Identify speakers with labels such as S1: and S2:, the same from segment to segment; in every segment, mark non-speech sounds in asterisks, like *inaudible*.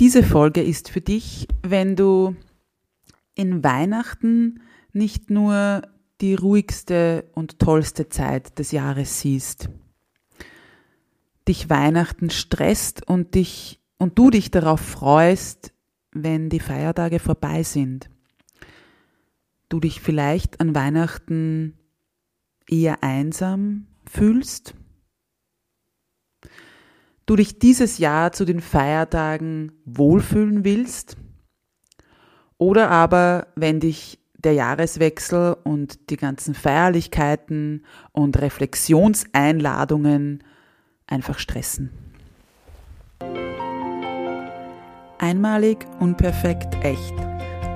S1: Diese Folge ist für dich, wenn du in Weihnachten nicht nur die ruhigste und tollste Zeit des Jahres siehst, dich Weihnachten stresst und dich und du dich darauf freust, wenn die Feiertage vorbei sind. Du dich vielleicht an Weihnachten eher einsam fühlst du dich dieses Jahr zu den Feiertagen wohlfühlen willst oder aber wenn dich der Jahreswechsel und die ganzen Feierlichkeiten und Reflexionseinladungen einfach stressen. Einmalig, unperfekt, echt.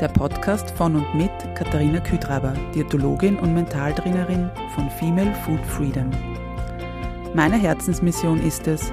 S1: Der Podcast von und mit Katharina Kütraber, Diätologin und Mentaltrainerin von Female Food Freedom. Meine Herzensmission ist es,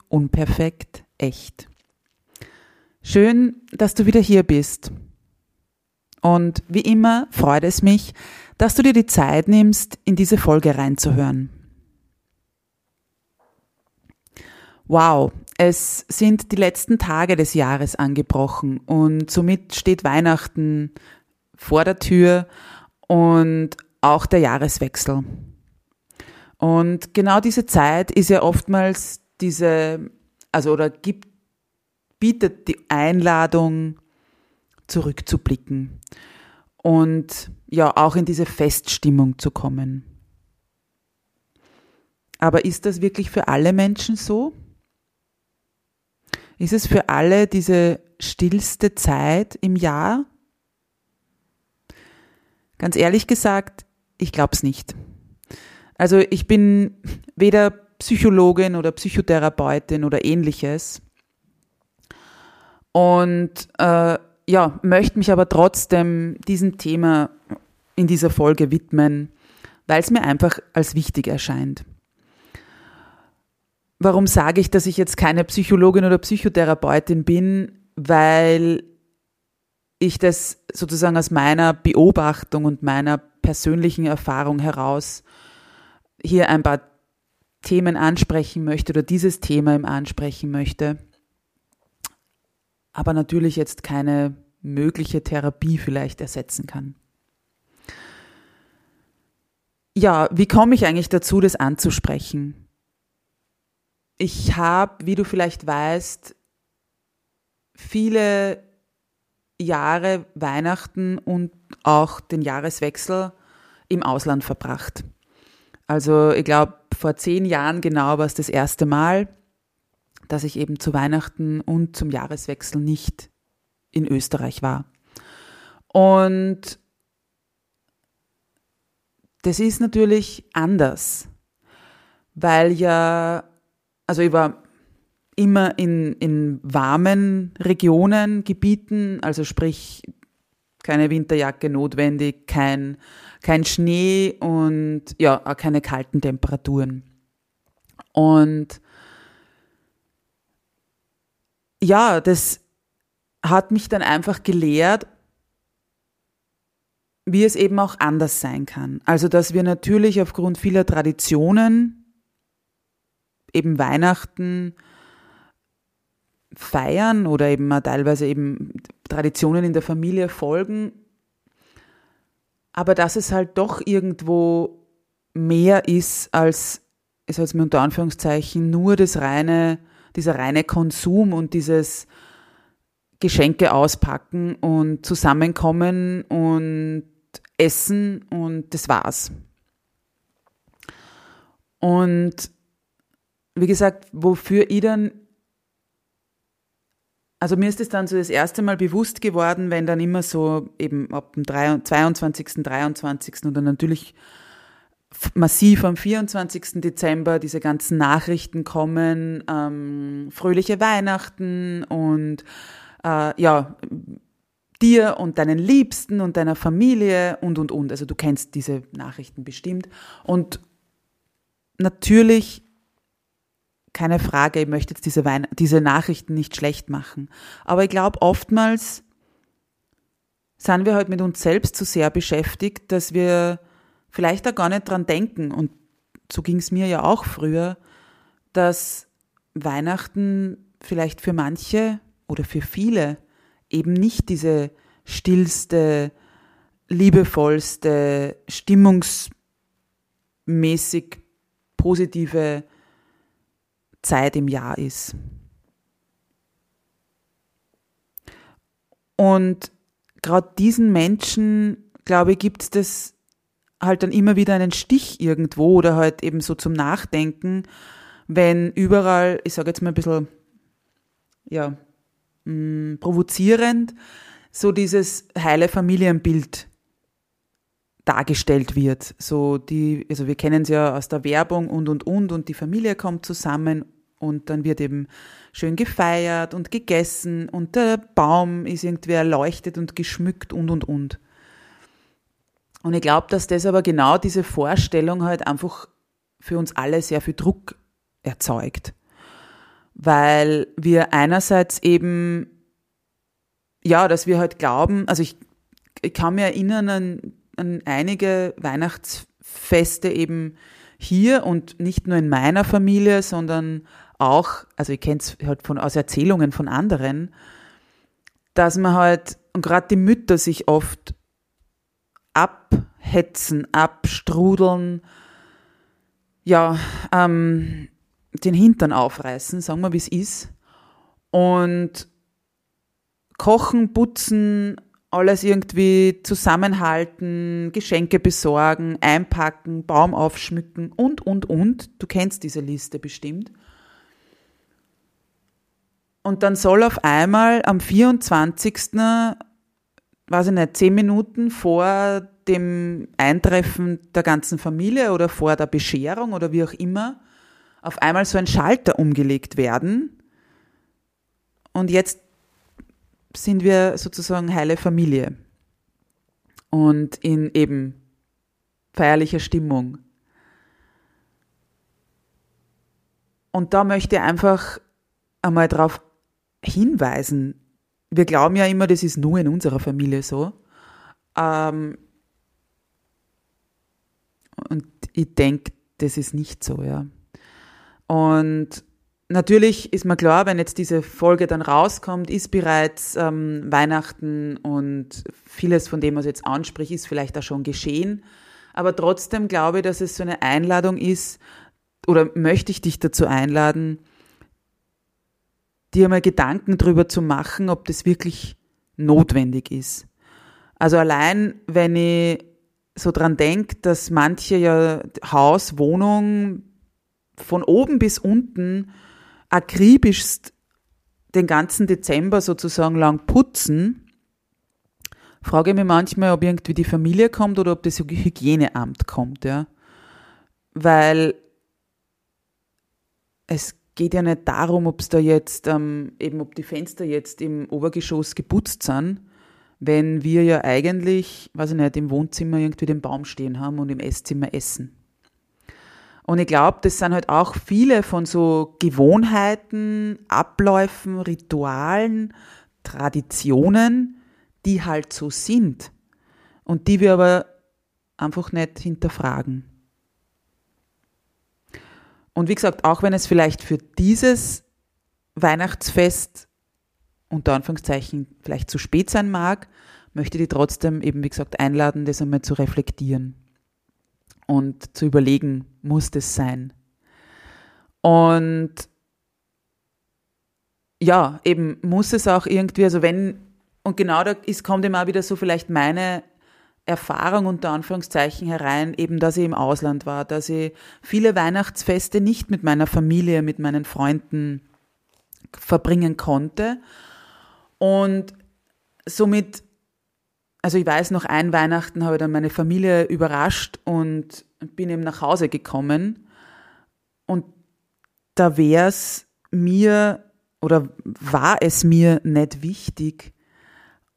S1: unperfekt, echt. Schön, dass du wieder hier bist. Und wie immer freut es mich, dass du dir die Zeit nimmst, in diese Folge reinzuhören. Wow, es sind die letzten Tage des Jahres angebrochen und somit steht Weihnachten vor der Tür und auch der Jahreswechsel. Und genau diese Zeit ist ja oftmals diese, also oder gibt, bietet die Einladung, zurückzublicken und ja auch in diese Feststimmung zu kommen. Aber ist das wirklich für alle Menschen so? Ist es für alle diese stillste Zeit im Jahr? Ganz ehrlich gesagt, ich glaube es nicht. Also ich bin weder Psychologin oder Psychotherapeutin oder ähnliches. Und äh, ja, möchte mich aber trotzdem diesem Thema in dieser Folge widmen, weil es mir einfach als wichtig erscheint. Warum sage ich, dass ich jetzt keine Psychologin oder Psychotherapeutin bin? Weil ich das sozusagen aus meiner Beobachtung und meiner persönlichen Erfahrung heraus hier ein paar Themen ansprechen möchte oder dieses Thema im ansprechen möchte, aber natürlich jetzt keine mögliche Therapie vielleicht ersetzen kann. Ja, wie komme ich eigentlich dazu, das anzusprechen? Ich habe, wie du vielleicht weißt, viele Jahre Weihnachten und auch den Jahreswechsel im Ausland verbracht. Also ich glaube, vor zehn Jahren genau war es das erste Mal, dass ich eben zu Weihnachten und zum Jahreswechsel nicht in Österreich war. Und das ist natürlich anders, weil ja, also ich war immer in, in warmen Regionen, Gebieten, also sprich keine Winterjacke notwendig, kein kein Schnee und ja, auch keine kalten Temperaturen. Und ja, das hat mich dann einfach gelehrt, wie es eben auch anders sein kann. Also, dass wir natürlich aufgrund vieler Traditionen, eben Weihnachten, feiern oder eben teilweise eben Traditionen in der Familie folgen aber dass es halt doch irgendwo mehr ist als, ich sage jetzt mal unter Anführungszeichen, nur das reine, dieser reine Konsum und dieses Geschenke auspacken und zusammenkommen und essen und das war's. Und wie gesagt, wofür ich dann, also mir ist es dann so das erste Mal bewusst geworden, wenn dann immer so eben ab dem 22., 23. und dann natürlich massiv am 24. Dezember diese ganzen Nachrichten kommen, ähm, fröhliche Weihnachten und äh, ja, dir und deinen Liebsten und deiner Familie und, und, und. Also du kennst diese Nachrichten bestimmt. Und natürlich, keine Frage, ich möchte jetzt diese, Wein diese Nachrichten nicht schlecht machen. Aber ich glaube, oftmals sind wir halt mit uns selbst zu sehr beschäftigt, dass wir vielleicht da gar nicht dran denken. Und so ging es mir ja auch früher, dass Weihnachten vielleicht für manche oder für viele eben nicht diese stillste, liebevollste, stimmungsmäßig positive Zeit im Jahr ist. Und gerade diesen Menschen, glaube ich, gibt es das halt dann immer wieder einen Stich irgendwo oder halt eben so zum Nachdenken, wenn überall, ich sage jetzt mal ein bisschen, ja, mh, mm, provozierend, so dieses heile Familienbild dargestellt wird. So die, also wir kennen es ja aus der Werbung und und und und die Familie kommt zusammen und dann wird eben schön gefeiert und gegessen und der Baum ist irgendwie erleuchtet und geschmückt und und und. Und ich glaube, dass das aber genau diese Vorstellung halt einfach für uns alle sehr viel Druck erzeugt. Weil wir einerseits eben, ja, dass wir halt glauben, also ich, ich kann mich erinnern an, an einige Weihnachtsfeste eben hier und nicht nur in meiner Familie, sondern auch, also ich kenne es halt von, aus Erzählungen von anderen, dass man halt, und gerade die Mütter sich oft abhetzen, abstrudeln, ja, ähm, den Hintern aufreißen, sagen wir, wie es ist. Und kochen, putzen, alles irgendwie zusammenhalten, Geschenke besorgen, einpacken, Baum aufschmücken und, und, und. Du kennst diese Liste bestimmt. Und dann soll auf einmal am 24 weiß ich nicht, zehn Minuten vor dem Eintreffen der ganzen Familie oder vor der Bescherung oder wie auch immer, auf einmal so ein Schalter umgelegt werden. Und jetzt sind wir sozusagen heile Familie. Und in eben feierlicher Stimmung. Und da möchte ich einfach einmal darauf hinweisen, wir glauben ja immer, das ist nur in unserer Familie so. Ähm, und ich denke, das ist nicht so, ja. Und natürlich ist mir klar, wenn jetzt diese Folge dann rauskommt, ist bereits ähm, Weihnachten und vieles von dem, was ich jetzt anspricht, ist vielleicht auch schon geschehen. Aber trotzdem glaube ich, dass es so eine Einladung ist, oder möchte ich dich dazu einladen, dir mal Gedanken drüber zu machen, ob das wirklich notwendig ist. Also allein, wenn ich so dran denke, dass manche ja Haus, Wohnung von oben bis unten akribischst den ganzen Dezember sozusagen lang putzen, frage ich mich manchmal, ob irgendwie die Familie kommt oder ob das Hygieneamt kommt, ja. Weil es geht ja nicht darum, ob es da jetzt, ähm, eben ob die Fenster jetzt im Obergeschoss geputzt sind, wenn wir ja eigentlich, weiß ich nicht, im Wohnzimmer irgendwie den Baum stehen haben und im Esszimmer essen. Und ich glaube, das sind halt auch viele von so Gewohnheiten, Abläufen, Ritualen, Traditionen, die halt so sind und die wir aber einfach nicht hinterfragen. Und wie gesagt, auch wenn es vielleicht für dieses Weihnachtsfest unter Anführungszeichen vielleicht zu spät sein mag, möchte ich trotzdem eben, wie gesagt, einladen, das einmal zu reflektieren und zu überlegen, muss das sein? Und ja, eben muss es auch irgendwie, also wenn, und genau da ist, kommt immer wieder so vielleicht meine Erfahrung unter Anführungszeichen herein, eben dass ich im Ausland war, dass ich viele Weihnachtsfeste nicht mit meiner Familie, mit meinen Freunden verbringen konnte. Und somit, also ich weiß noch, ein Weihnachten habe ich dann meine Familie überrascht und bin eben nach Hause gekommen. Und da wäre es mir oder war es mir nicht wichtig,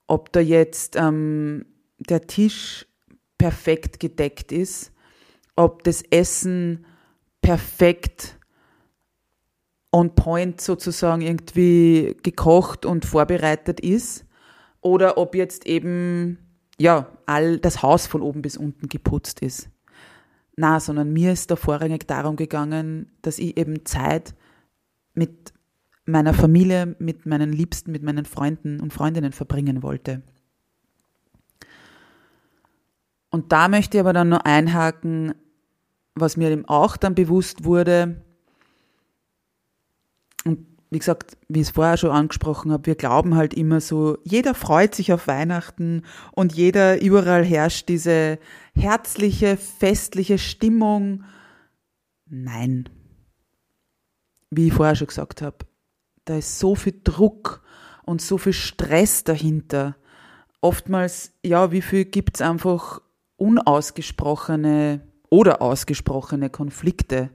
S1: ob da jetzt ähm, der Tisch perfekt gedeckt ist, ob das Essen perfekt on point sozusagen irgendwie gekocht und vorbereitet ist oder ob jetzt eben ja all das Haus von oben bis unten geputzt ist. Na, sondern mir ist da vorrangig darum gegangen, dass ich eben Zeit mit meiner Familie, mit meinen Liebsten, mit meinen Freunden und Freundinnen verbringen wollte. Und da möchte ich aber dann noch einhaken, was mir eben auch dann bewusst wurde. Und wie gesagt, wie ich es vorher schon angesprochen habe, wir glauben halt immer so, jeder freut sich auf Weihnachten und jeder, überall herrscht diese herzliche, festliche Stimmung. Nein. Wie ich vorher schon gesagt habe, da ist so viel Druck und so viel Stress dahinter. Oftmals, ja, wie viel gibt es einfach unausgesprochene oder ausgesprochene Konflikte.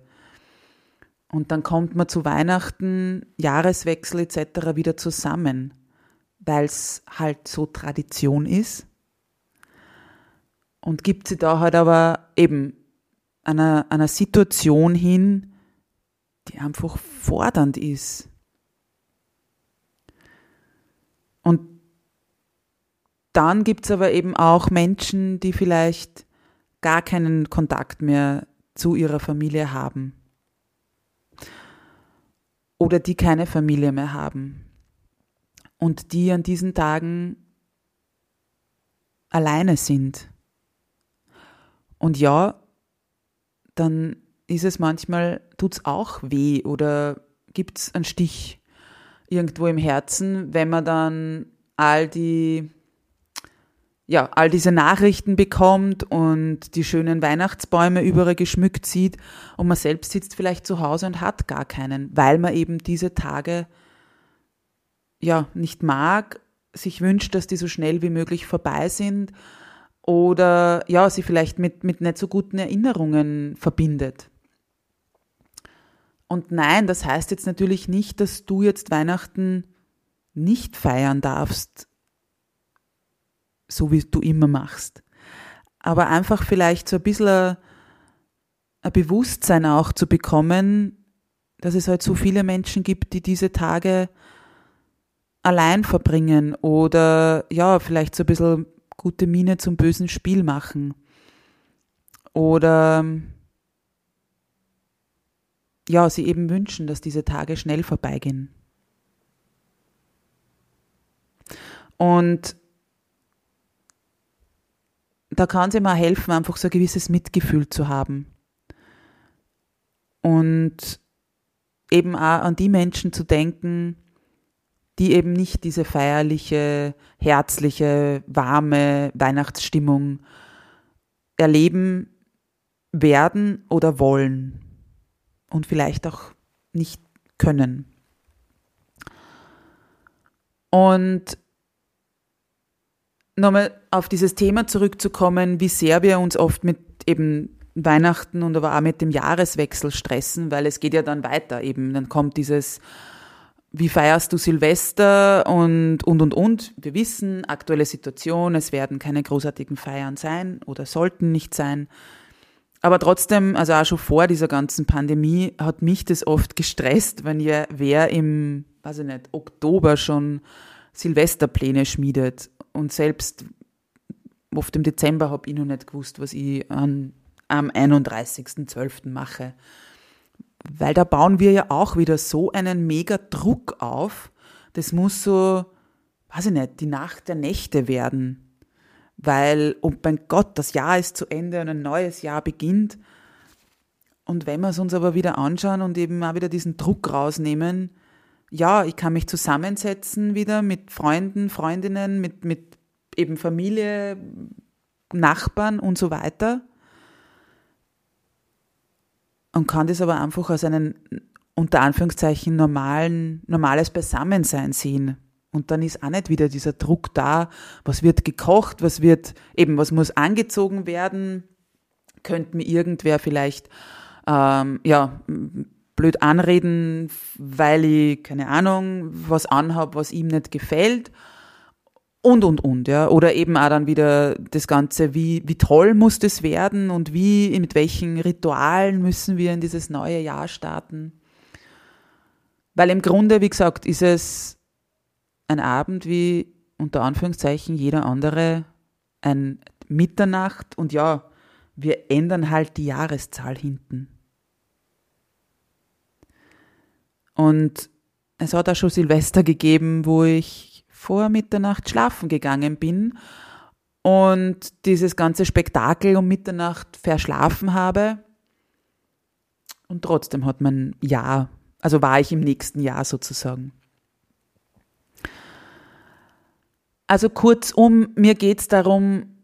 S1: Und dann kommt man zu Weihnachten, Jahreswechsel etc. wieder zusammen, weil es halt so Tradition ist. Und gibt sie da halt aber eben einer, einer Situation hin, die einfach fordernd ist. Und dann gibt es aber eben auch Menschen, die vielleicht gar keinen Kontakt mehr zu ihrer Familie haben. Oder die keine Familie mehr haben. Und die an diesen Tagen alleine sind. Und ja, dann ist es manchmal, tut es auch weh oder gibt es einen Stich irgendwo im Herzen, wenn man dann all die ja, all diese Nachrichten bekommt und die schönen Weihnachtsbäume überall geschmückt sieht und man selbst sitzt vielleicht zu Hause und hat gar keinen, weil man eben diese Tage ja nicht mag, sich wünscht, dass die so schnell wie möglich vorbei sind oder ja, sie vielleicht mit, mit nicht so guten Erinnerungen verbindet. Und nein, das heißt jetzt natürlich nicht, dass du jetzt Weihnachten nicht feiern darfst, so wie du immer machst. Aber einfach vielleicht so ein bisschen ein, ein Bewusstsein auch zu bekommen, dass es halt so viele Menschen gibt, die diese Tage allein verbringen oder ja, vielleicht so ein bisschen gute Miene zum bösen Spiel machen. Oder ja, sie eben wünschen, dass diese Tage schnell vorbeigehen. Und da kann es immer helfen, einfach so ein gewisses Mitgefühl zu haben. Und eben auch an die Menschen zu denken, die eben nicht diese feierliche, herzliche, warme Weihnachtsstimmung erleben werden oder wollen und vielleicht auch nicht können. Und nochmal auf dieses Thema zurückzukommen, wie sehr wir uns oft mit eben Weihnachten und aber auch mit dem Jahreswechsel stressen, weil es geht ja dann weiter eben. Dann kommt dieses, wie feierst du Silvester und, und, und, und. Wir wissen, aktuelle Situation, es werden keine großartigen Feiern sein oder sollten nicht sein. Aber trotzdem, also auch schon vor dieser ganzen Pandemie, hat mich das oft gestresst, wenn ja wer im, weiß ich nicht, Oktober schon Silvesterpläne schmiedet. Und selbst oft im Dezember habe ich noch nicht gewusst, was ich an, am 31.12. mache. Weil da bauen wir ja auch wieder so einen mega Druck auf. Das muss so, weiß ich nicht, die Nacht der Nächte werden weil, oh mein Gott, das Jahr ist zu Ende und ein neues Jahr beginnt. Und wenn wir es uns aber wieder anschauen und eben auch wieder diesen Druck rausnehmen, ja, ich kann mich zusammensetzen wieder mit Freunden, Freundinnen, mit, mit eben Familie, Nachbarn und so weiter. Und kann das aber einfach als einen unter Anführungszeichen normalen, normales Beisammensein sehen. Und dann ist auch nicht wieder dieser Druck da, was wird gekocht, was wird, eben, was muss angezogen werden, könnte mir irgendwer vielleicht, ähm, ja, blöd anreden, weil ich, keine Ahnung, was anhab, was ihm nicht gefällt. Und, und, und, ja. Oder eben auch dann wieder das Ganze, wie, wie toll muss das werden und wie, mit welchen Ritualen müssen wir in dieses neue Jahr starten. Weil im Grunde, wie gesagt, ist es ein Abend wie unter Anführungszeichen jeder andere, ein Mitternacht und ja, wir ändern halt die Jahreszahl hinten. Und es hat auch schon Silvester gegeben, wo ich vor Mitternacht schlafen gegangen bin und dieses ganze Spektakel um Mitternacht verschlafen habe. Und trotzdem hat mein Jahr, also war ich im nächsten Jahr sozusagen. Also kurzum, mir geht es darum,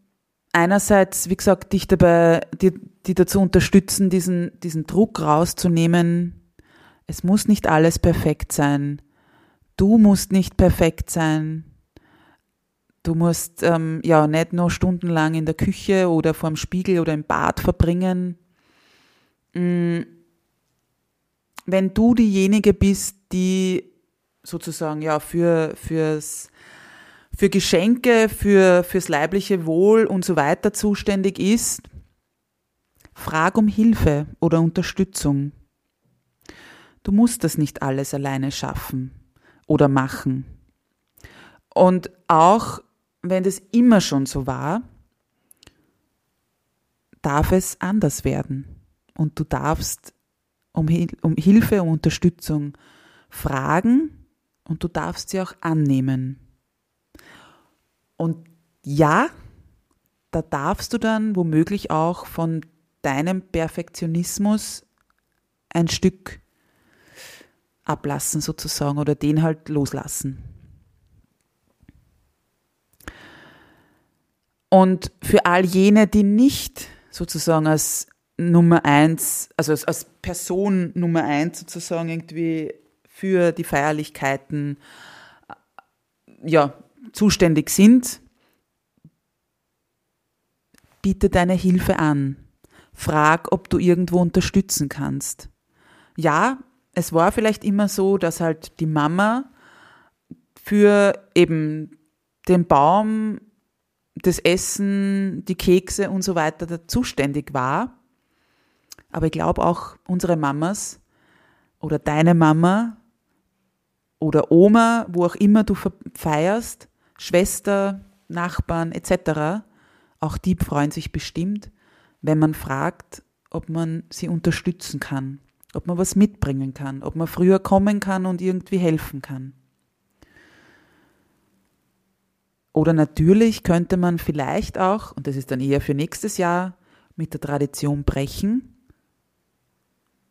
S1: einerseits, wie gesagt, dich dabei, die, die dazu unterstützen, diesen, diesen Druck rauszunehmen. Es muss nicht alles perfekt sein. Du musst nicht perfekt sein. Du musst ähm, ja nicht nur stundenlang in der Küche oder vorm Spiegel oder im Bad verbringen. Mm. Wenn du diejenige bist, die sozusagen ja für fürs für Geschenke, für, fürs leibliche Wohl und so weiter zuständig ist, frag um Hilfe oder Unterstützung. Du musst das nicht alles alleine schaffen oder machen. Und auch wenn das immer schon so war, darf es anders werden. Und du darfst um, um Hilfe, um Unterstützung fragen und du darfst sie auch annehmen. Und ja, da darfst du dann womöglich auch von deinem Perfektionismus ein Stück ablassen sozusagen oder den halt loslassen. Und für all jene, die nicht sozusagen als Nummer eins, also als, als Person Nummer eins sozusagen irgendwie für die Feierlichkeiten ja, zuständig sind, biete deine Hilfe an. Frag, ob du irgendwo unterstützen kannst. Ja, es war vielleicht immer so, dass halt die Mama für eben den Baum, das Essen, die Kekse und so weiter zuständig war. Aber ich glaube auch unsere Mamas oder deine Mama oder Oma, wo auch immer du feierst, Schwester, Nachbarn etc., auch die freuen sich bestimmt, wenn man fragt, ob man sie unterstützen kann, ob man was mitbringen kann, ob man früher kommen kann und irgendwie helfen kann. Oder natürlich könnte man vielleicht auch, und das ist dann eher für nächstes Jahr, mit der Tradition brechen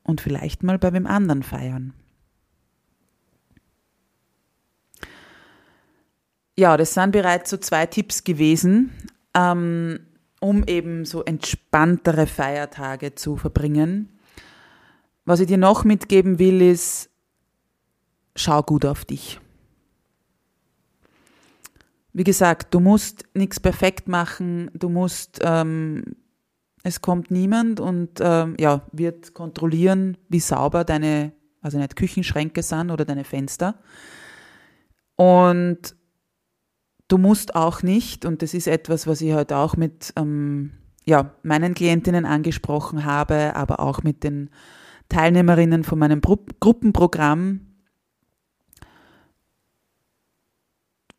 S1: und vielleicht mal bei wem anderen feiern. Ja, das sind bereits so zwei Tipps gewesen, ähm, um eben so entspanntere Feiertage zu verbringen. Was ich dir noch mitgeben will, ist, schau gut auf dich. Wie gesagt, du musst nichts perfekt machen, du musst, ähm, es kommt niemand und ähm, ja, wird kontrollieren, wie sauber deine, also nicht Küchenschränke sind oder deine Fenster. Und du musst auch nicht, und das ist etwas, was ich heute auch mit ähm, ja, meinen Klientinnen angesprochen habe, aber auch mit den Teilnehmerinnen von meinem Gru Gruppenprogramm,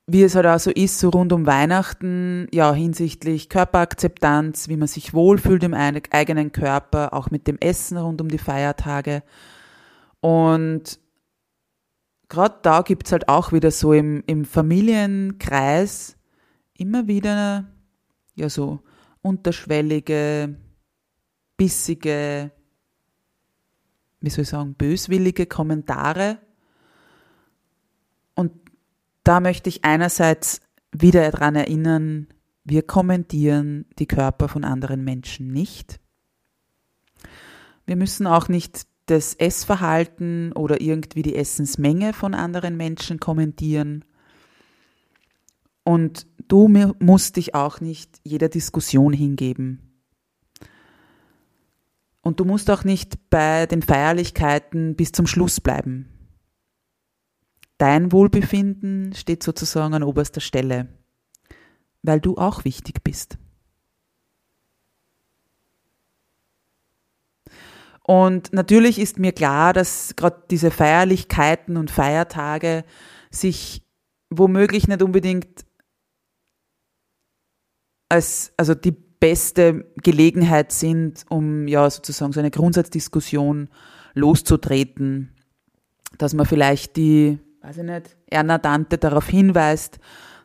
S1: wie es halt auch so ist, so rund um Weihnachten, ja, hinsichtlich Körperakzeptanz, wie man sich wohlfühlt im eigenen Körper, auch mit dem Essen rund um die Feiertage. Und gerade da gibt es halt auch wieder so im, im Familienkreis immer wieder ja so unterschwellige, bissige, wie soll ich sagen, böswillige Kommentare. Und da möchte ich einerseits wieder daran erinnern, Wir kommentieren die Körper von anderen Menschen nicht. Wir müssen auch nicht das Essverhalten oder irgendwie die Essensmenge von anderen Menschen kommentieren. Und du musst dich auch nicht jeder Diskussion hingeben. Und du musst auch nicht bei den Feierlichkeiten bis zum Schluss bleiben. Dein Wohlbefinden steht sozusagen an oberster Stelle, weil du auch wichtig bist. Und natürlich ist mir klar, dass gerade diese Feierlichkeiten und Feiertage sich womöglich nicht unbedingt als, also die beste Gelegenheit sind, um ja sozusagen so eine Grundsatzdiskussion loszutreten, dass man vielleicht die, weiß ich nicht, Erna Dante darauf hinweist,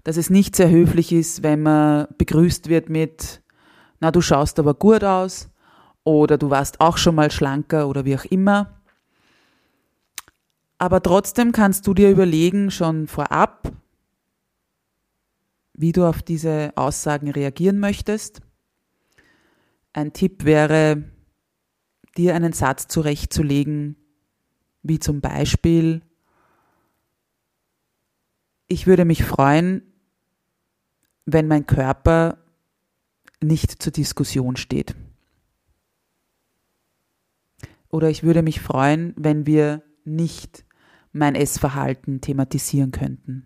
S1: dass es nicht sehr höflich ist, wenn man begrüßt wird mit, na, du schaust aber gut aus oder du warst auch schon mal schlanker oder wie auch immer. Aber trotzdem kannst du dir überlegen, schon vorab, wie du auf diese Aussagen reagieren möchtest. Ein Tipp wäre, dir einen Satz zurechtzulegen, wie zum Beispiel, ich würde mich freuen, wenn mein Körper nicht zur Diskussion steht. Oder ich würde mich freuen, wenn wir nicht mein Essverhalten thematisieren könnten.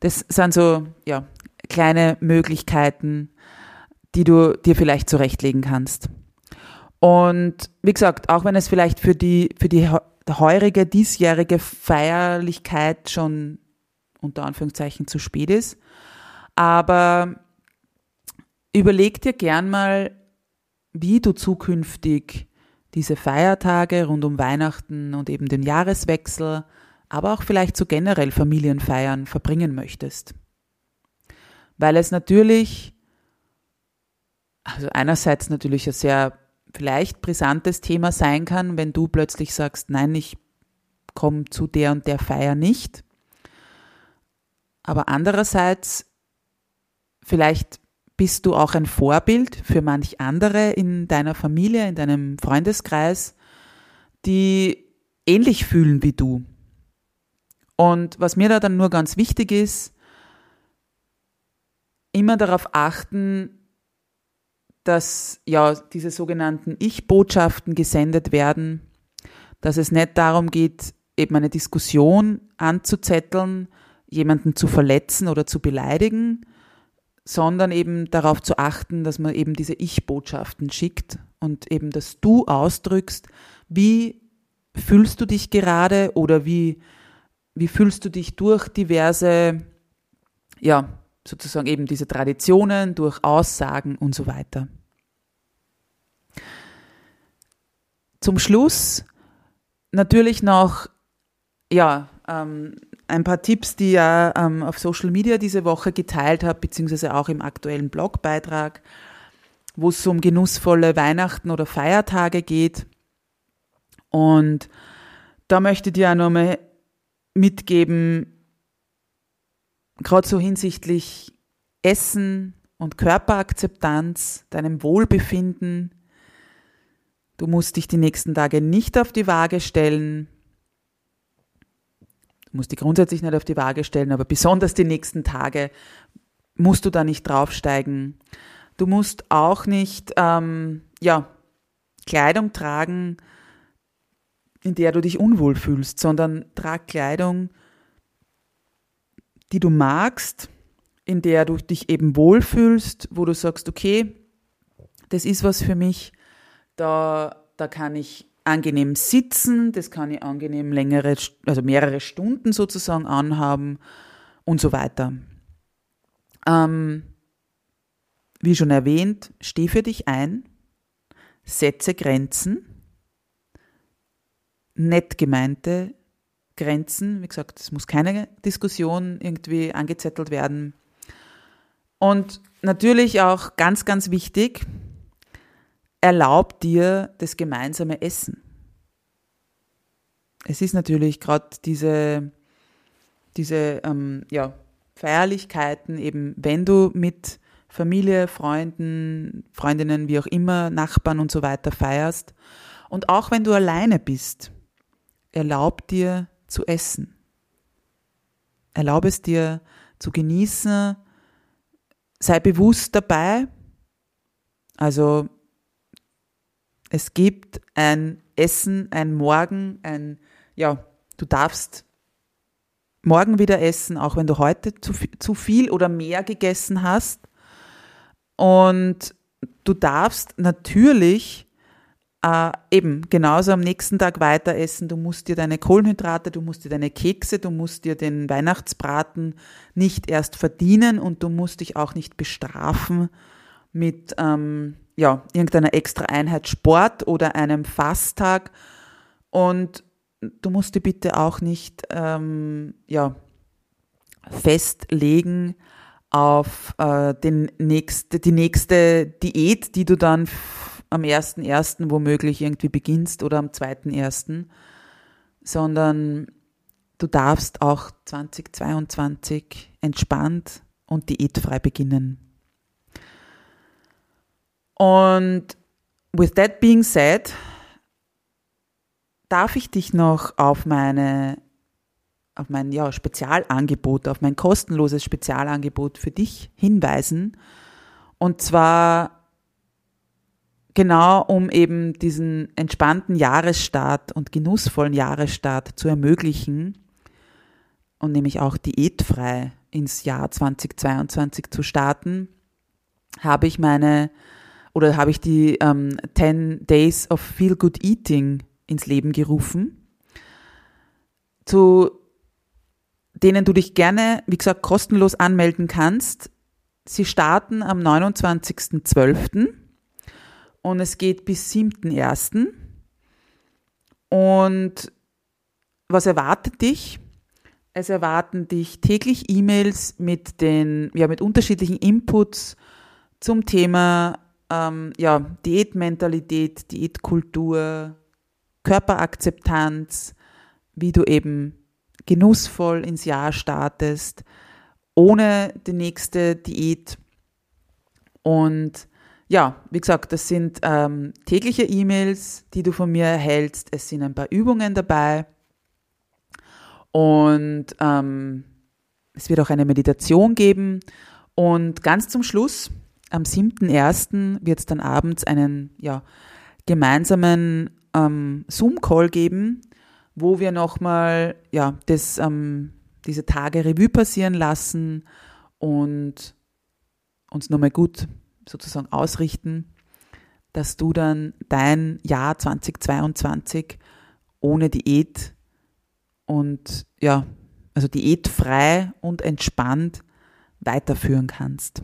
S1: Das sind so ja, kleine Möglichkeiten, die du dir vielleicht zurechtlegen kannst. Und wie gesagt, auch wenn es vielleicht für die, für die heurige, diesjährige Feierlichkeit schon unter Anführungszeichen zu spät ist, aber überleg dir gern mal, wie du zukünftig diese Feiertage rund um Weihnachten und eben den Jahreswechsel, aber auch vielleicht so generell Familienfeiern verbringen möchtest. Weil es natürlich, also einerseits natürlich ein sehr vielleicht brisantes Thema sein kann, wenn du plötzlich sagst, nein, ich komme zu der und der Feier nicht. Aber andererseits vielleicht bist du auch ein Vorbild für manch andere in deiner Familie, in deinem Freundeskreis, die ähnlich fühlen wie du. Und was mir da dann nur ganz wichtig ist, immer darauf achten, dass ja diese sogenannten Ich-Botschaften gesendet werden, dass es nicht darum geht, eben eine Diskussion anzuzetteln, jemanden zu verletzen oder zu beleidigen, sondern eben darauf zu achten, dass man eben diese Ich-Botschaften schickt und eben, dass du ausdrückst, wie fühlst du dich gerade oder wie, wie fühlst du dich durch diverse, ja, sozusagen eben diese Traditionen, durch Aussagen und so weiter. Zum Schluss natürlich noch, ja, ähm, ein paar Tipps, die ich ja ähm, auf Social Media diese Woche geteilt habe, beziehungsweise auch im aktuellen Blogbeitrag, wo es um genussvolle Weihnachten oder Feiertage geht. Und da möchte ich dir auch nochmal mitgeben, gerade so hinsichtlich Essen und Körperakzeptanz, deinem Wohlbefinden. Du musst dich die nächsten Tage nicht auf die Waage stellen, musst die grundsätzlich nicht auf die Waage stellen, aber besonders die nächsten Tage musst du da nicht draufsteigen. Du musst auch nicht, ähm, ja, Kleidung tragen, in der du dich unwohl fühlst, sondern trag Kleidung, die du magst, in der du dich eben wohlfühlst, wo du sagst, okay, das ist was für mich, da, da kann ich angenehm sitzen, das kann ich angenehm längere, also mehrere Stunden sozusagen anhaben und so weiter. Ähm, wie schon erwähnt, steh für dich ein, setze Grenzen, nett gemeinte Grenzen. Wie gesagt, es muss keine Diskussion irgendwie angezettelt werden. Und natürlich auch ganz, ganz wichtig, erlaubt dir das gemeinsame Essen. Es ist natürlich gerade diese, diese ähm, ja, Feierlichkeiten, eben wenn du mit Familie, Freunden, Freundinnen, wie auch immer, Nachbarn und so weiter feierst. Und auch wenn du alleine bist, erlaub dir zu essen. Erlaub es dir zu genießen. Sei bewusst dabei. Also es gibt ein Essen, ein Morgen, ein, ja, du darfst morgen wieder essen, auch wenn du heute zu, zu viel oder mehr gegessen hast. Und du darfst natürlich äh, eben genauso am nächsten Tag weiter essen. Du musst dir deine Kohlenhydrate, du musst dir deine Kekse, du musst dir den Weihnachtsbraten nicht erst verdienen und du musst dich auch nicht bestrafen mit ähm, ja, irgendeiner extra Einheit Sport oder einem Fasttag. Und du musst dir bitte auch nicht ähm, ja, festlegen auf äh, den nächste, die nächste Diät, die du dann am 1.1. womöglich irgendwie beginnst oder am 2.1., sondern du darfst auch 2022 entspannt und diätfrei beginnen. Und with that being said, darf ich dich noch auf meine auf mein ja, Spezialangebot, auf mein kostenloses Spezialangebot für dich hinweisen. Und zwar genau um eben diesen entspannten Jahresstart und genussvollen Jahresstart zu ermöglichen und nämlich auch diätfrei ins Jahr 2022 zu starten, habe ich meine oder habe ich die ähm, 10 Days of Feel Good Eating ins Leben gerufen, zu denen du dich gerne, wie gesagt, kostenlos anmelden kannst. Sie starten am 29.12. und es geht bis 7.1. Und was erwartet dich? Es erwarten dich täglich E-Mails mit den, ja, mit unterschiedlichen Inputs zum Thema ähm, ja, Diätmentalität, Diätkultur, Körperakzeptanz, wie du eben genussvoll ins Jahr startest, ohne die nächste Diät. Und ja, wie gesagt, das sind ähm, tägliche E-Mails, die du von mir erhältst. Es sind ein paar Übungen dabei. Und ähm, es wird auch eine Meditation geben. Und ganz zum Schluss am 7.1. wird es dann abends einen ja, gemeinsamen ähm, Zoom-Call geben, wo wir nochmal ja, das, ähm, diese Tage Revue passieren lassen und uns nochmal gut sozusagen ausrichten, dass du dann dein Jahr 2022 ohne Diät und ja, also diätfrei und entspannt weiterführen kannst.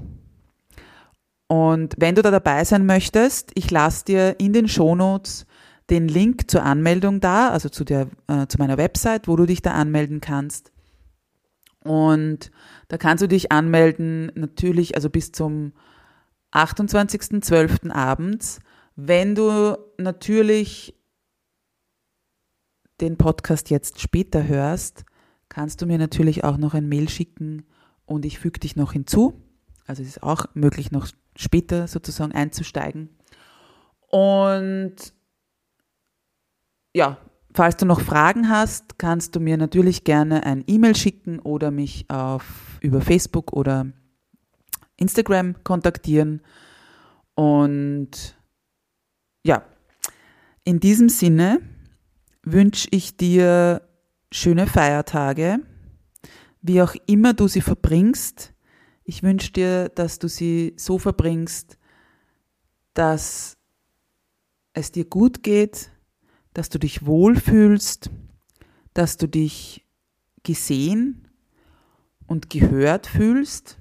S1: Und wenn du da dabei sein möchtest, ich lasse dir in den Shownotes den Link zur Anmeldung da, also zu, der, äh, zu meiner Website, wo du dich da anmelden kannst. Und da kannst du dich anmelden, natürlich, also bis zum 28.12. abends. Wenn du natürlich den Podcast jetzt später hörst, kannst du mir natürlich auch noch ein Mail schicken und ich füge dich noch hinzu. Also es ist auch möglich, noch später sozusagen einzusteigen. Und ja, falls du noch Fragen hast, kannst du mir natürlich gerne ein E-Mail schicken oder mich auf, über Facebook oder Instagram kontaktieren. Und ja, in diesem Sinne wünsche ich dir schöne Feiertage, wie auch immer du sie verbringst. Ich wünsche dir, dass du sie so verbringst, dass es dir gut geht, dass du dich wohlfühlst, dass du dich gesehen und gehört fühlst.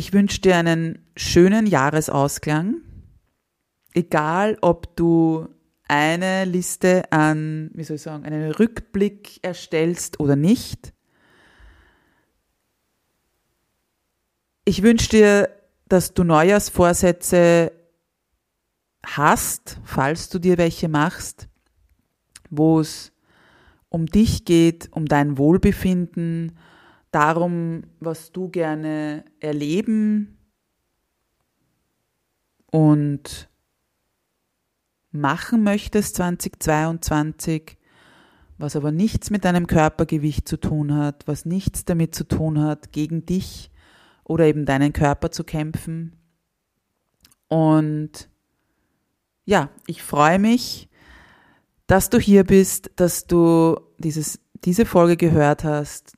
S1: Ich wünsche dir einen schönen Jahresausklang, egal ob du eine Liste an, wie soll ich sagen, einen Rückblick erstellst oder nicht. Ich wünsche dir, dass du Neujahrsvorsätze hast, falls du dir welche machst, wo es um dich geht, um dein Wohlbefinden, darum, was du gerne erleben und machen möchtest 2022, was aber nichts mit deinem Körpergewicht zu tun hat, was nichts damit zu tun hat, gegen dich oder eben deinen Körper zu kämpfen. Und ja, ich freue mich, dass du hier bist, dass du dieses, diese Folge gehört hast,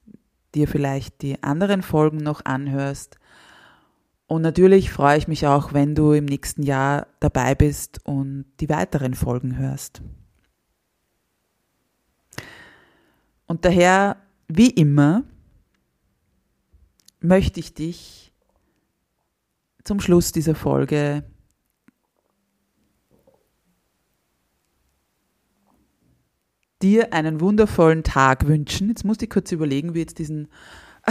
S1: dir vielleicht die anderen Folgen noch anhörst und natürlich freue ich mich auch, wenn du im nächsten Jahr dabei bist und die weiteren Folgen hörst. Und daher, wie immer, möchte ich dich zum Schluss dieser Folge dir einen wundervollen Tag wünschen. Jetzt muss ich kurz überlegen, wie jetzt diesen *laughs*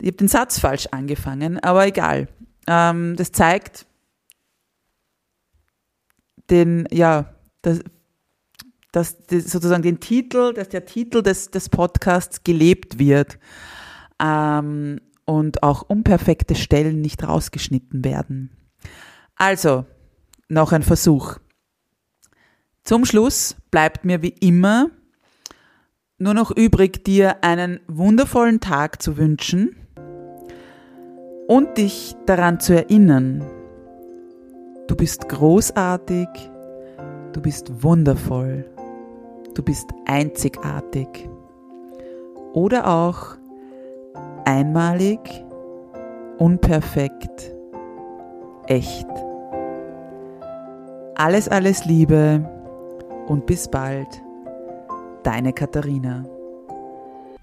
S1: Ich habe den Satz falsch angefangen, aber egal. Ähm, das zeigt den, ja, das, dass das sozusagen den Titel, dass der Titel des, des Podcasts gelebt wird ähm, und auch unperfekte Stellen nicht rausgeschnitten werden. Also, noch ein Versuch. Zum Schluss bleibt mir wie immer nur noch übrig, dir einen wundervollen Tag zu wünschen und dich daran zu erinnern, du bist großartig, du bist wundervoll, du bist einzigartig oder auch einmalig, unperfekt, echt. Alles, alles Liebe und bis bald, deine Katharina.